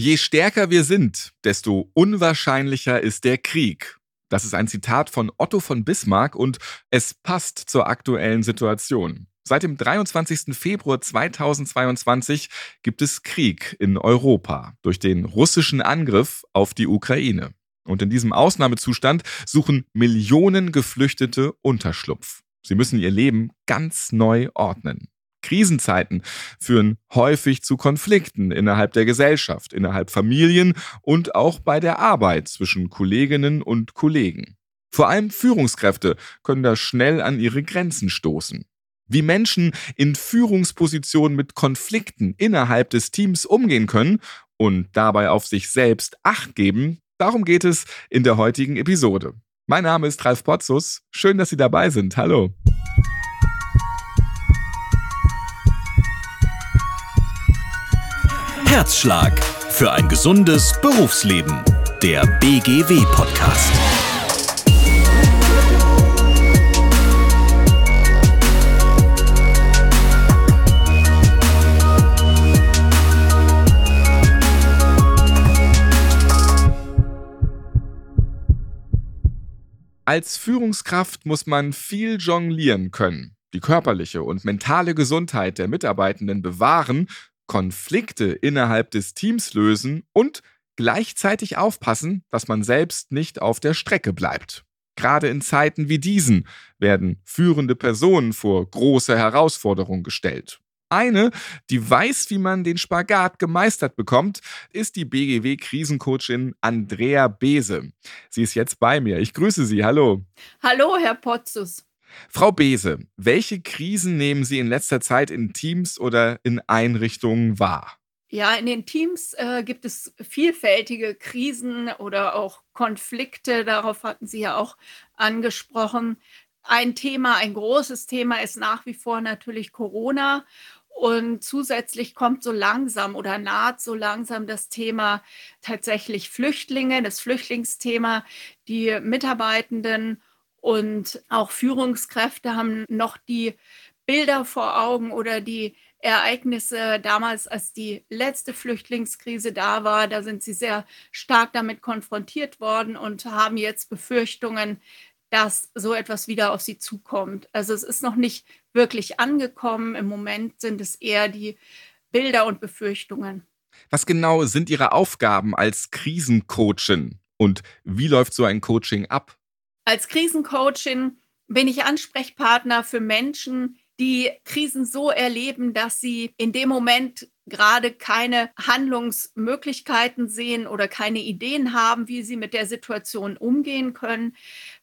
Je stärker wir sind, desto unwahrscheinlicher ist der Krieg. Das ist ein Zitat von Otto von Bismarck und es passt zur aktuellen Situation. Seit dem 23. Februar 2022 gibt es Krieg in Europa durch den russischen Angriff auf die Ukraine. Und in diesem Ausnahmezustand suchen Millionen Geflüchtete Unterschlupf. Sie müssen ihr Leben ganz neu ordnen. Krisenzeiten führen häufig zu Konflikten innerhalb der Gesellschaft, innerhalb Familien und auch bei der Arbeit zwischen Kolleginnen und Kollegen. Vor allem Führungskräfte können da schnell an ihre Grenzen stoßen. Wie Menschen in Führungspositionen mit Konflikten innerhalb des Teams umgehen können und dabei auf sich selbst acht geben, darum geht es in der heutigen Episode. Mein Name ist Ralf Potzus. Schön, dass Sie dabei sind. Hallo. Herzschlag für ein gesundes Berufsleben. Der BGW-Podcast. Als Führungskraft muss man viel jonglieren können, die körperliche und mentale Gesundheit der Mitarbeitenden bewahren Konflikte innerhalb des Teams lösen und gleichzeitig aufpassen, dass man selbst nicht auf der Strecke bleibt. Gerade in Zeiten wie diesen werden führende Personen vor große Herausforderungen gestellt. Eine, die weiß, wie man den Spagat gemeistert bekommt, ist die BGW-Krisencoachin Andrea Bese. Sie ist jetzt bei mir. Ich grüße Sie. Hallo. Hallo, Herr Potzus. Frau Bese, welche Krisen nehmen Sie in letzter Zeit in Teams oder in Einrichtungen wahr? Ja, in den Teams äh, gibt es vielfältige Krisen oder auch Konflikte. Darauf hatten Sie ja auch angesprochen. Ein Thema, ein großes Thema ist nach wie vor natürlich Corona. Und zusätzlich kommt so langsam oder naht so langsam das Thema tatsächlich Flüchtlinge, das Flüchtlingsthema, die Mitarbeitenden und auch Führungskräfte haben noch die Bilder vor Augen oder die Ereignisse damals, als die letzte Flüchtlingskrise da war. Da sind sie sehr stark damit konfrontiert worden und haben jetzt Befürchtungen, dass so etwas wieder auf sie zukommt. Also es ist noch nicht wirklich angekommen. Im Moment sind es eher die Bilder und Befürchtungen. Was genau sind Ihre Aufgaben als Krisencoachin und wie läuft so ein Coaching ab? Als Krisencoachin bin ich Ansprechpartner für Menschen, die Krisen so erleben, dass sie in dem Moment gerade keine Handlungsmöglichkeiten sehen oder keine Ideen haben, wie sie mit der Situation umgehen können.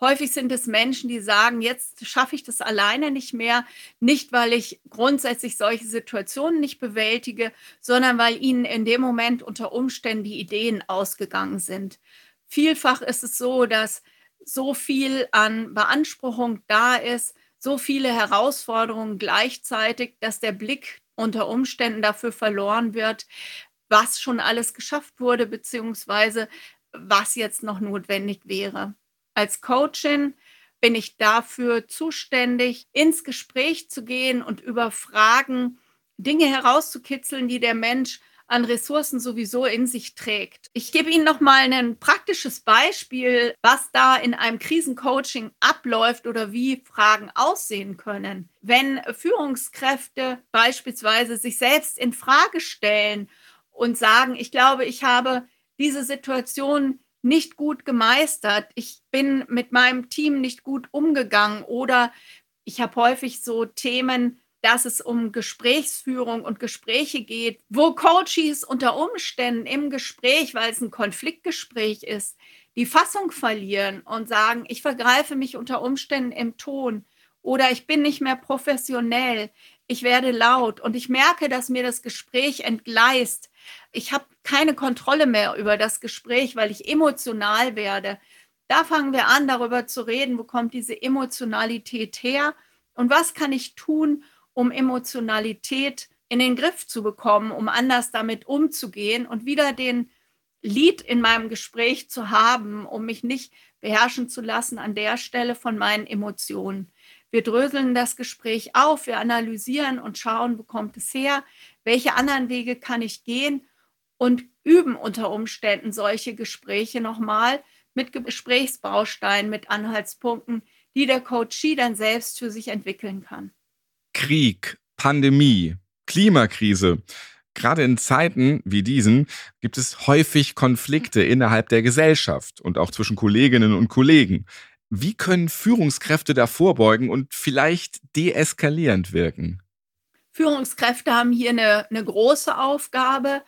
Häufig sind es Menschen, die sagen, jetzt schaffe ich das alleine nicht mehr, nicht weil ich grundsätzlich solche Situationen nicht bewältige, sondern weil ihnen in dem Moment unter Umständen die Ideen ausgegangen sind. Vielfach ist es so, dass so viel an Beanspruchung da ist, so viele Herausforderungen gleichzeitig, dass der Blick unter Umständen dafür verloren wird, was schon alles geschafft wurde, beziehungsweise was jetzt noch notwendig wäre. Als Coachin bin ich dafür zuständig, ins Gespräch zu gehen und über Fragen Dinge herauszukitzeln, die der Mensch an Ressourcen sowieso in sich trägt. Ich gebe Ihnen noch mal ein praktisches Beispiel, was da in einem Krisencoaching abläuft oder wie Fragen aussehen können. Wenn Führungskräfte beispielsweise sich selbst in Frage stellen und sagen, ich glaube, ich habe diese Situation nicht gut gemeistert, ich bin mit meinem Team nicht gut umgegangen oder ich habe häufig so Themen, dass es um Gesprächsführung und Gespräche geht, wo Coaches unter Umständen im Gespräch, weil es ein Konfliktgespräch ist, die Fassung verlieren und sagen, ich vergreife mich unter Umständen im Ton oder ich bin nicht mehr professionell, ich werde laut und ich merke, dass mir das Gespräch entgleist. Ich habe keine Kontrolle mehr über das Gespräch, weil ich emotional werde. Da fangen wir an, darüber zu reden, wo kommt diese Emotionalität her und was kann ich tun, um Emotionalität in den Griff zu bekommen, um anders damit umzugehen und wieder den Lied in meinem Gespräch zu haben, um mich nicht beherrschen zu lassen an der Stelle von meinen Emotionen. Wir dröseln das Gespräch auf, wir analysieren und schauen, wo kommt es her, welche anderen Wege kann ich gehen, und üben unter Umständen solche Gespräche nochmal mit Gesprächsbausteinen, mit Anhaltspunkten, die der Coachee dann selbst für sich entwickeln kann. Krieg, Pandemie, Klimakrise. Gerade in Zeiten wie diesen gibt es häufig Konflikte innerhalb der Gesellschaft und auch zwischen Kolleginnen und Kollegen. Wie können Führungskräfte da vorbeugen und vielleicht deeskalierend wirken? Führungskräfte haben hier eine, eine große Aufgabe,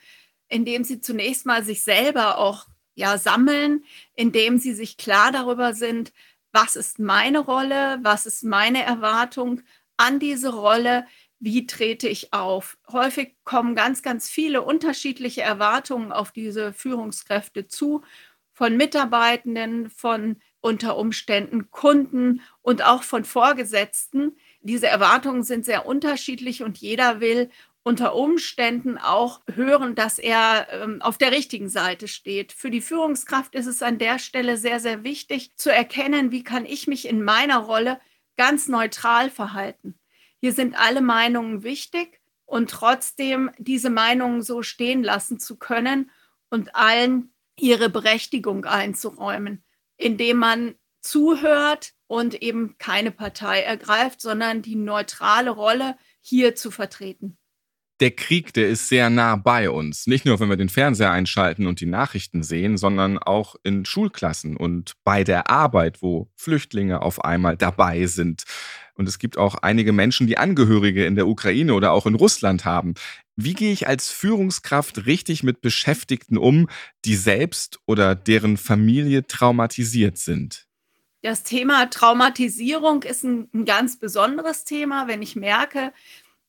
indem sie zunächst mal sich selber auch ja, sammeln, indem sie sich klar darüber sind, was ist meine Rolle, was ist meine Erwartung an diese Rolle, wie trete ich auf. Häufig kommen ganz, ganz viele unterschiedliche Erwartungen auf diese Führungskräfte zu, von Mitarbeitenden, von unter Umständen Kunden und auch von Vorgesetzten. Diese Erwartungen sind sehr unterschiedlich und jeder will unter Umständen auch hören, dass er ähm, auf der richtigen Seite steht. Für die Führungskraft ist es an der Stelle sehr, sehr wichtig zu erkennen, wie kann ich mich in meiner Rolle ganz neutral verhalten. Hier sind alle Meinungen wichtig und trotzdem diese Meinungen so stehen lassen zu können und allen ihre Berechtigung einzuräumen, indem man zuhört und eben keine Partei ergreift, sondern die neutrale Rolle hier zu vertreten der Krieg, der ist sehr nah bei uns. Nicht nur, wenn wir den Fernseher einschalten und die Nachrichten sehen, sondern auch in Schulklassen und bei der Arbeit, wo Flüchtlinge auf einmal dabei sind. Und es gibt auch einige Menschen, die Angehörige in der Ukraine oder auch in Russland haben. Wie gehe ich als Führungskraft richtig mit Beschäftigten um, die selbst oder deren Familie traumatisiert sind? Das Thema Traumatisierung ist ein, ein ganz besonderes Thema. Wenn ich merke,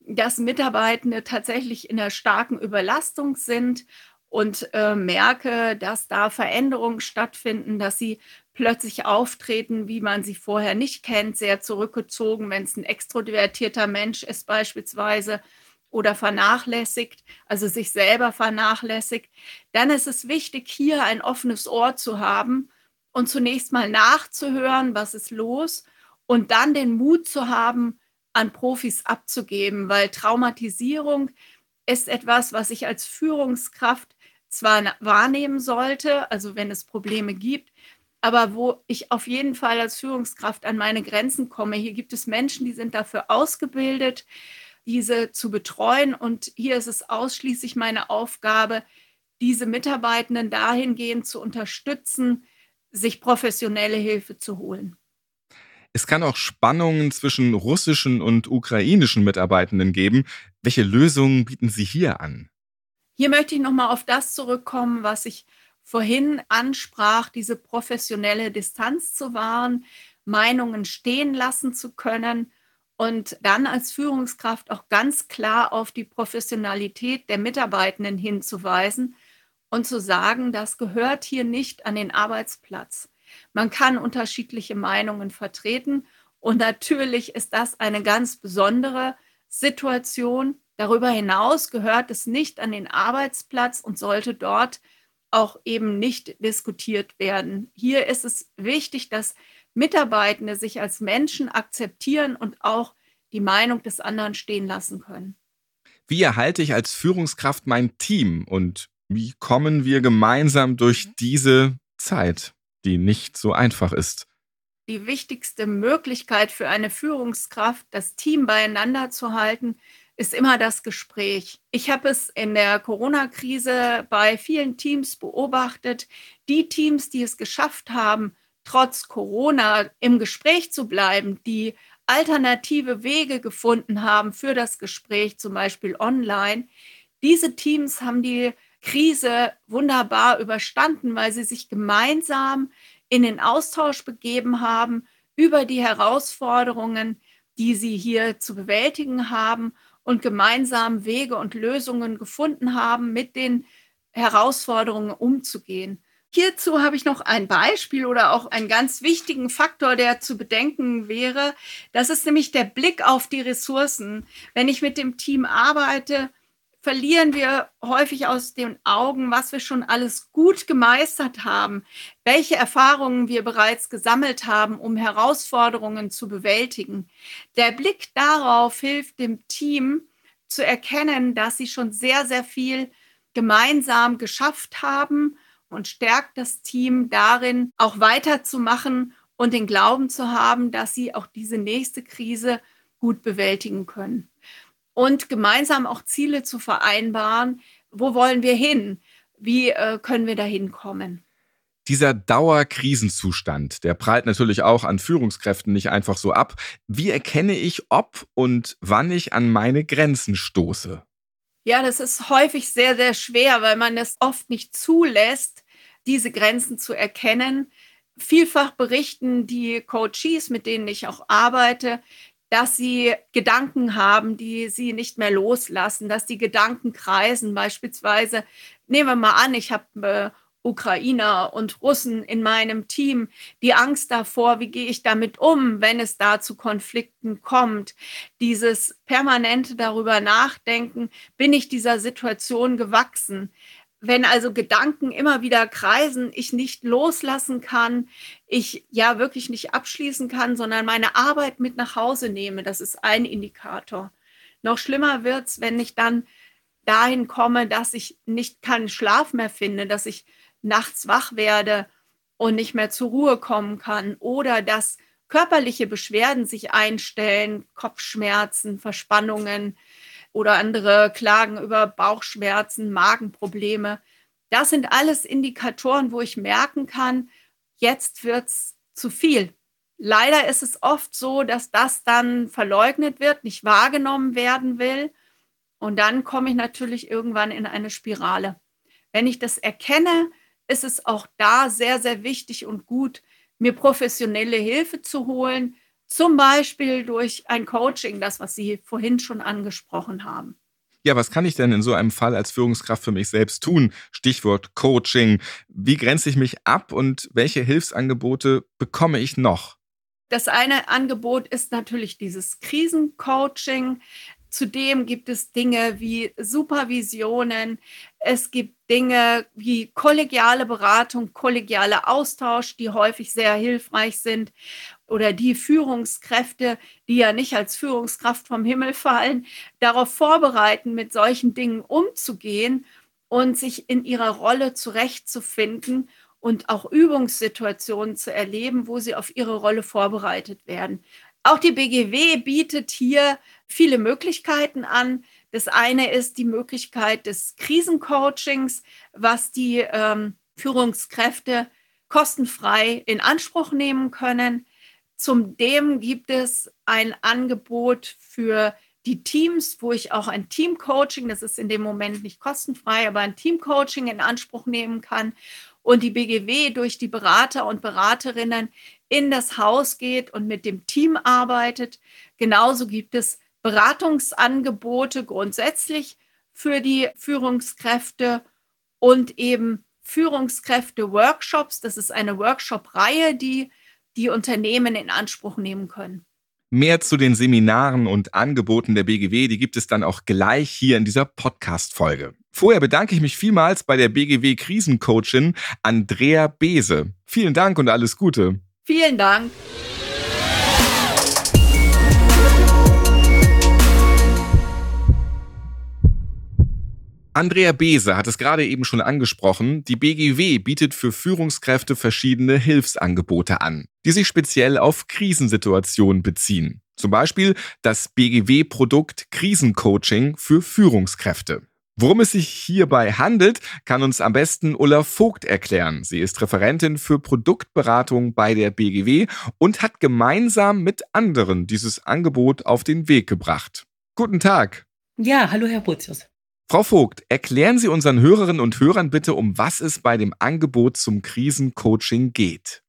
dass Mitarbeitende tatsächlich in einer starken Überlastung sind und äh, merke, dass da Veränderungen stattfinden, dass sie plötzlich auftreten, wie man sie vorher nicht kennt, sehr zurückgezogen, wenn es ein extrovertierter Mensch ist beispielsweise oder vernachlässigt, also sich selber vernachlässigt, dann ist es wichtig, hier ein offenes Ohr zu haben und zunächst mal nachzuhören, was ist los und dann den Mut zu haben, an Profis abzugeben, weil Traumatisierung ist etwas, was ich als Führungskraft zwar wahrnehmen sollte, also wenn es Probleme gibt, aber wo ich auf jeden Fall als Führungskraft an meine Grenzen komme. Hier gibt es Menschen, die sind dafür ausgebildet, diese zu betreuen. Und hier ist es ausschließlich meine Aufgabe, diese Mitarbeitenden dahingehend zu unterstützen, sich professionelle Hilfe zu holen. Es kann auch Spannungen zwischen russischen und ukrainischen Mitarbeitenden geben. Welche Lösungen bieten Sie hier an? Hier möchte ich nochmal auf das zurückkommen, was ich vorhin ansprach, diese professionelle Distanz zu wahren, Meinungen stehen lassen zu können und dann als Führungskraft auch ganz klar auf die Professionalität der Mitarbeitenden hinzuweisen und zu sagen, das gehört hier nicht an den Arbeitsplatz. Man kann unterschiedliche Meinungen vertreten und natürlich ist das eine ganz besondere Situation. Darüber hinaus gehört es nicht an den Arbeitsplatz und sollte dort auch eben nicht diskutiert werden. Hier ist es wichtig, dass Mitarbeitende sich als Menschen akzeptieren und auch die Meinung des anderen stehen lassen können. Wie erhalte ich als Führungskraft mein Team und wie kommen wir gemeinsam durch diese Zeit? Die nicht so einfach ist. Die wichtigste Möglichkeit für eine Führungskraft, das Team beieinander zu halten, ist immer das Gespräch. Ich habe es in der Corona-Krise bei vielen Teams beobachtet. Die Teams, die es geschafft haben, trotz Corona im Gespräch zu bleiben, die alternative Wege gefunden haben für das Gespräch, zum Beispiel online, diese Teams haben die Krise wunderbar überstanden, weil sie sich gemeinsam in den Austausch begeben haben über die Herausforderungen, die sie hier zu bewältigen haben und gemeinsam Wege und Lösungen gefunden haben, mit den Herausforderungen umzugehen. Hierzu habe ich noch ein Beispiel oder auch einen ganz wichtigen Faktor, der zu bedenken wäre. Das ist nämlich der Blick auf die Ressourcen. Wenn ich mit dem Team arbeite, verlieren wir häufig aus den Augen, was wir schon alles gut gemeistert haben, welche Erfahrungen wir bereits gesammelt haben, um Herausforderungen zu bewältigen. Der Blick darauf hilft dem Team zu erkennen, dass sie schon sehr, sehr viel gemeinsam geschafft haben und stärkt das Team darin, auch weiterzumachen und den Glauben zu haben, dass sie auch diese nächste Krise gut bewältigen können. Und gemeinsam auch Ziele zu vereinbaren, wo wollen wir hin? Wie äh, können wir da hinkommen? Dieser Dauerkrisenzustand, der prallt natürlich auch an Führungskräften nicht einfach so ab. Wie erkenne ich, ob und wann ich an meine Grenzen stoße? Ja, das ist häufig sehr, sehr schwer, weil man es oft nicht zulässt, diese Grenzen zu erkennen. Vielfach berichten die Coaches, mit denen ich auch arbeite, dass sie Gedanken haben, die sie nicht mehr loslassen, dass die Gedanken kreisen. Beispielsweise, nehmen wir mal an, ich habe äh, Ukrainer und Russen in meinem Team, die Angst davor, wie gehe ich damit um, wenn es da zu Konflikten kommt. Dieses permanente darüber nachdenken, bin ich dieser Situation gewachsen? Wenn also Gedanken immer wieder kreisen, ich nicht loslassen kann, ich ja wirklich nicht abschließen kann, sondern meine Arbeit mit nach Hause nehme, das ist ein Indikator. Noch schlimmer wird es, wenn ich dann dahin komme, dass ich nicht keinen Schlaf mehr finde, dass ich nachts wach werde und nicht mehr zur Ruhe kommen kann oder dass körperliche Beschwerden sich einstellen, Kopfschmerzen, Verspannungen, oder andere klagen über Bauchschmerzen, Magenprobleme. Das sind alles Indikatoren, wo ich merken kann, jetzt wird es zu viel. Leider ist es oft so, dass das dann verleugnet wird, nicht wahrgenommen werden will. Und dann komme ich natürlich irgendwann in eine Spirale. Wenn ich das erkenne, ist es auch da sehr, sehr wichtig und gut, mir professionelle Hilfe zu holen, zum Beispiel durch ein Coaching, das, was Sie vorhin schon angesprochen haben. Ja, was kann ich denn in so einem Fall als Führungskraft für mich selbst tun? Stichwort Coaching. Wie grenze ich mich ab und welche Hilfsangebote bekomme ich noch? Das eine Angebot ist natürlich dieses Krisencoaching. Zudem gibt es Dinge wie Supervisionen. Es gibt Dinge wie kollegiale Beratung, kollegialer Austausch, die häufig sehr hilfreich sind oder die Führungskräfte, die ja nicht als Führungskraft vom Himmel fallen, darauf vorbereiten, mit solchen Dingen umzugehen und sich in ihrer Rolle zurechtzufinden und auch Übungssituationen zu erleben, wo sie auf ihre Rolle vorbereitet werden. Auch die BGW bietet hier viele Möglichkeiten an. Das eine ist die Möglichkeit des Krisencoachings, was die ähm, Führungskräfte kostenfrei in Anspruch nehmen können. Zum dem gibt es ein Angebot für die Teams, wo ich auch ein Teamcoaching, das ist in dem Moment nicht kostenfrei, aber ein Teamcoaching in Anspruch nehmen kann und die BGW durch die Berater und Beraterinnen in das Haus geht und mit dem Team arbeitet. Genauso gibt es Beratungsangebote grundsätzlich für die Führungskräfte und eben Führungskräfte-Workshops. Das ist eine Workshop-Reihe, die die Unternehmen in Anspruch nehmen können. Mehr zu den Seminaren und Angeboten der BGW, die gibt es dann auch gleich hier in dieser Podcast-Folge. Vorher bedanke ich mich vielmals bei der BGW Krisencoachin Andrea Bese. Vielen Dank und alles Gute. Vielen Dank. Andrea Bese hat es gerade eben schon angesprochen. Die BGW bietet für Führungskräfte verschiedene Hilfsangebote an, die sich speziell auf Krisensituationen beziehen. Zum Beispiel das BGW-Produkt Krisencoaching für Führungskräfte. Worum es sich hierbei handelt, kann uns am besten Ulla Vogt erklären. Sie ist Referentin für Produktberatung bei der BGW und hat gemeinsam mit anderen dieses Angebot auf den Weg gebracht. Guten Tag. Ja, hallo Herr Bozius. Frau Vogt, erklären Sie unseren Hörerinnen und Hörern bitte, um was es bei dem Angebot zum Krisencoaching geht.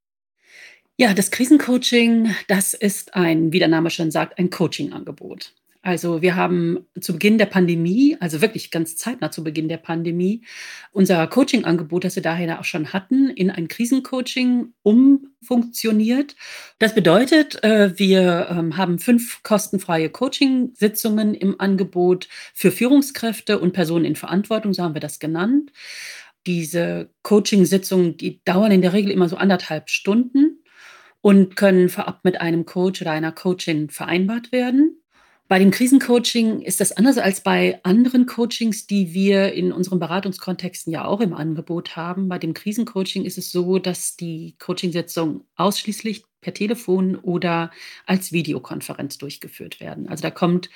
Ja, das Krisencoaching, das ist ein, wie der Name schon sagt, ein Coachingangebot. Also wir haben zu Beginn der Pandemie, also wirklich ganz zeitnah zu Beginn der Pandemie, unser Coaching-Angebot, das wir daher auch schon hatten, in ein Krisencoaching umfunktioniert. Das bedeutet, äh, wir ähm, haben fünf kostenfreie Coaching-Sitzungen im Angebot für Führungskräfte und Personen in Verantwortung, so haben wir das genannt. Diese Coaching-Sitzungen, die dauern in der Regel immer so anderthalb Stunden und können vorab mit einem Coach oder einer Coachin vereinbart werden. Bei dem Krisencoaching ist das anders als bei anderen Coachings, die wir in unseren Beratungskontexten ja auch im Angebot haben. Bei dem Krisencoaching ist es so, dass die Coachingsitzungen ausschließlich per Telefon oder als Videokonferenz durchgeführt werden. Also da kommt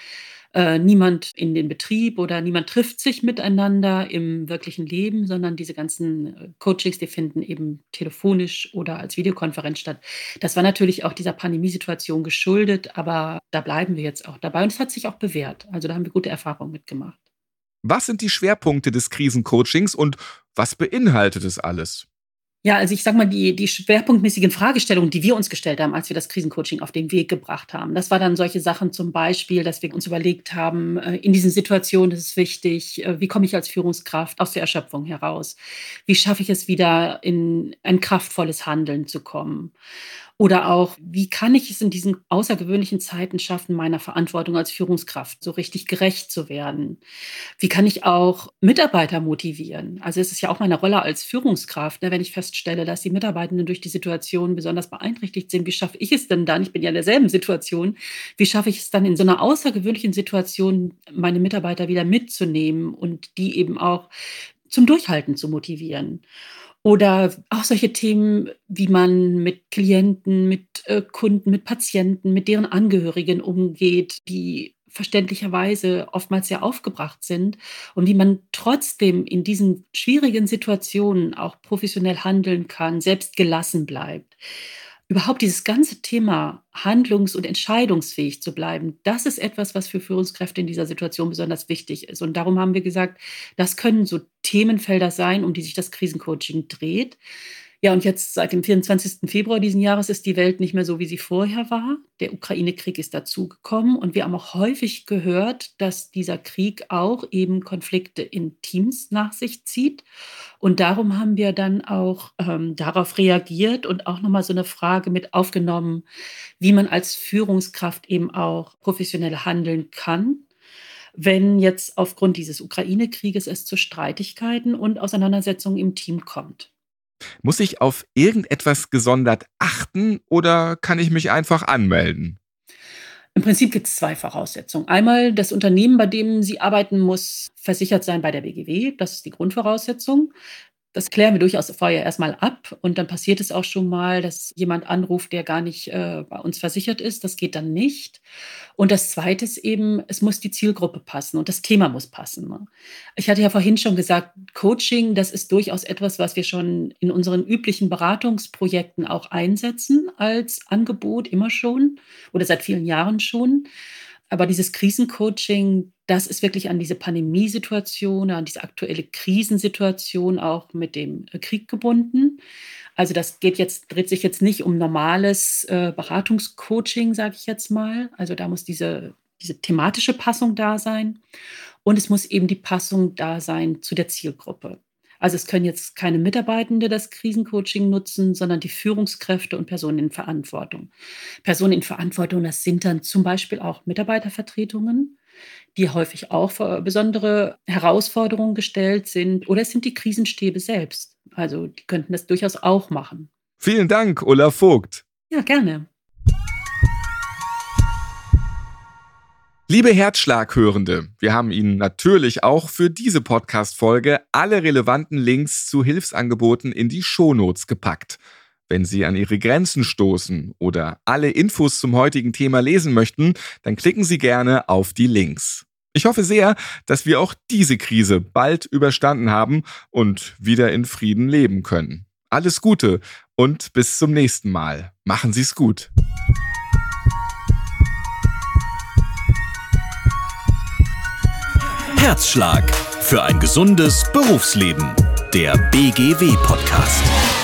äh, niemand in den Betrieb oder niemand trifft sich miteinander im wirklichen Leben, sondern diese ganzen äh, Coachings, die finden eben telefonisch oder als Videokonferenz statt. Das war natürlich auch dieser Pandemiesituation geschuldet, aber da bleiben wir jetzt auch dabei und es hat sich auch bewährt. Also da haben wir gute Erfahrungen mitgemacht. Was sind die Schwerpunkte des Krisencoachings und was beinhaltet es alles? Ja, also ich sag mal, die, die schwerpunktmäßigen Fragestellungen, die wir uns gestellt haben, als wir das Krisencoaching auf den Weg gebracht haben, das war dann solche Sachen zum Beispiel, dass wir uns überlegt haben, äh, in diesen Situationen ist es wichtig, äh, wie komme ich als Führungskraft aus der Erschöpfung heraus? Wie schaffe ich es wieder, in ein kraftvolles Handeln zu kommen? Oder auch, wie kann ich es in diesen außergewöhnlichen Zeiten schaffen, meiner Verantwortung als Führungskraft so richtig gerecht zu werden? Wie kann ich auch Mitarbeiter motivieren? Also es ist ja auch meine Rolle als Führungskraft, ne, wenn ich feststelle, dass die Mitarbeitenden durch die Situation besonders beeinträchtigt sind. Wie schaffe ich es denn dann? Ich bin ja in derselben Situation. Wie schaffe ich es dann in so einer außergewöhnlichen Situation, meine Mitarbeiter wieder mitzunehmen und die eben auch zum Durchhalten zu motivieren? Oder auch solche Themen, wie man mit Klienten, mit äh, Kunden, mit Patienten, mit deren Angehörigen umgeht, die verständlicherweise oftmals sehr aufgebracht sind und wie man trotzdem in diesen schwierigen Situationen auch professionell handeln kann, selbst gelassen bleibt überhaupt dieses ganze Thema handlungs- und entscheidungsfähig zu bleiben, das ist etwas, was für Führungskräfte in dieser Situation besonders wichtig ist. Und darum haben wir gesagt, das können so Themenfelder sein, um die sich das Krisencoaching dreht. Ja, und jetzt seit dem 24. Februar diesen Jahres ist die Welt nicht mehr so, wie sie vorher war. Der Ukraine-Krieg ist dazugekommen und wir haben auch häufig gehört, dass dieser Krieg auch eben Konflikte in Teams nach sich zieht. Und darum haben wir dann auch ähm, darauf reagiert und auch nochmal so eine Frage mit aufgenommen, wie man als Führungskraft eben auch professionell handeln kann wenn jetzt aufgrund dieses Ukraine-Krieges es zu Streitigkeiten und Auseinandersetzungen im Team kommt. Muss ich auf irgendetwas gesondert achten oder kann ich mich einfach anmelden? Im Prinzip gibt es zwei Voraussetzungen. Einmal, das Unternehmen, bei dem Sie arbeiten, muss versichert sein bei der BGW. Das ist die Grundvoraussetzung. Das klären wir durchaus vorher erstmal ab und dann passiert es auch schon mal, dass jemand anruft, der gar nicht äh, bei uns versichert ist. Das geht dann nicht. Und das Zweite ist eben, es muss die Zielgruppe passen und das Thema muss passen. Ne? Ich hatte ja vorhin schon gesagt, Coaching, das ist durchaus etwas, was wir schon in unseren üblichen Beratungsprojekten auch einsetzen als Angebot immer schon oder seit vielen Jahren schon. Aber dieses Krisencoaching, das ist wirklich an diese Pandemiesituation, an diese aktuelle Krisensituation auch mit dem äh, Krieg gebunden. Also das geht jetzt, dreht sich jetzt nicht um normales äh, Beratungscoaching, sage ich jetzt mal. Also da muss diese, diese thematische Passung da sein. Und es muss eben die Passung da sein zu der Zielgruppe. Also es können jetzt keine Mitarbeitende das Krisencoaching nutzen, sondern die Führungskräfte und Personen in Verantwortung. Personen in Verantwortung, das sind dann zum Beispiel auch Mitarbeitervertretungen, die häufig auch vor besondere Herausforderungen gestellt sind. Oder es sind die Krisenstäbe selbst. Also die könnten das durchaus auch machen. Vielen Dank, Ulla Vogt. Ja, gerne. Liebe Herzschlaghörende, wir haben Ihnen natürlich auch für diese Podcast-Folge alle relevanten Links zu Hilfsangeboten in die Shownotes gepackt. Wenn Sie an Ihre Grenzen stoßen oder alle Infos zum heutigen Thema lesen möchten, dann klicken Sie gerne auf die Links. Ich hoffe sehr, dass wir auch diese Krise bald überstanden haben und wieder in Frieden leben können. Alles Gute und bis zum nächsten Mal. Machen Sie es gut. Herzschlag für ein gesundes Berufsleben. Der BGW-Podcast.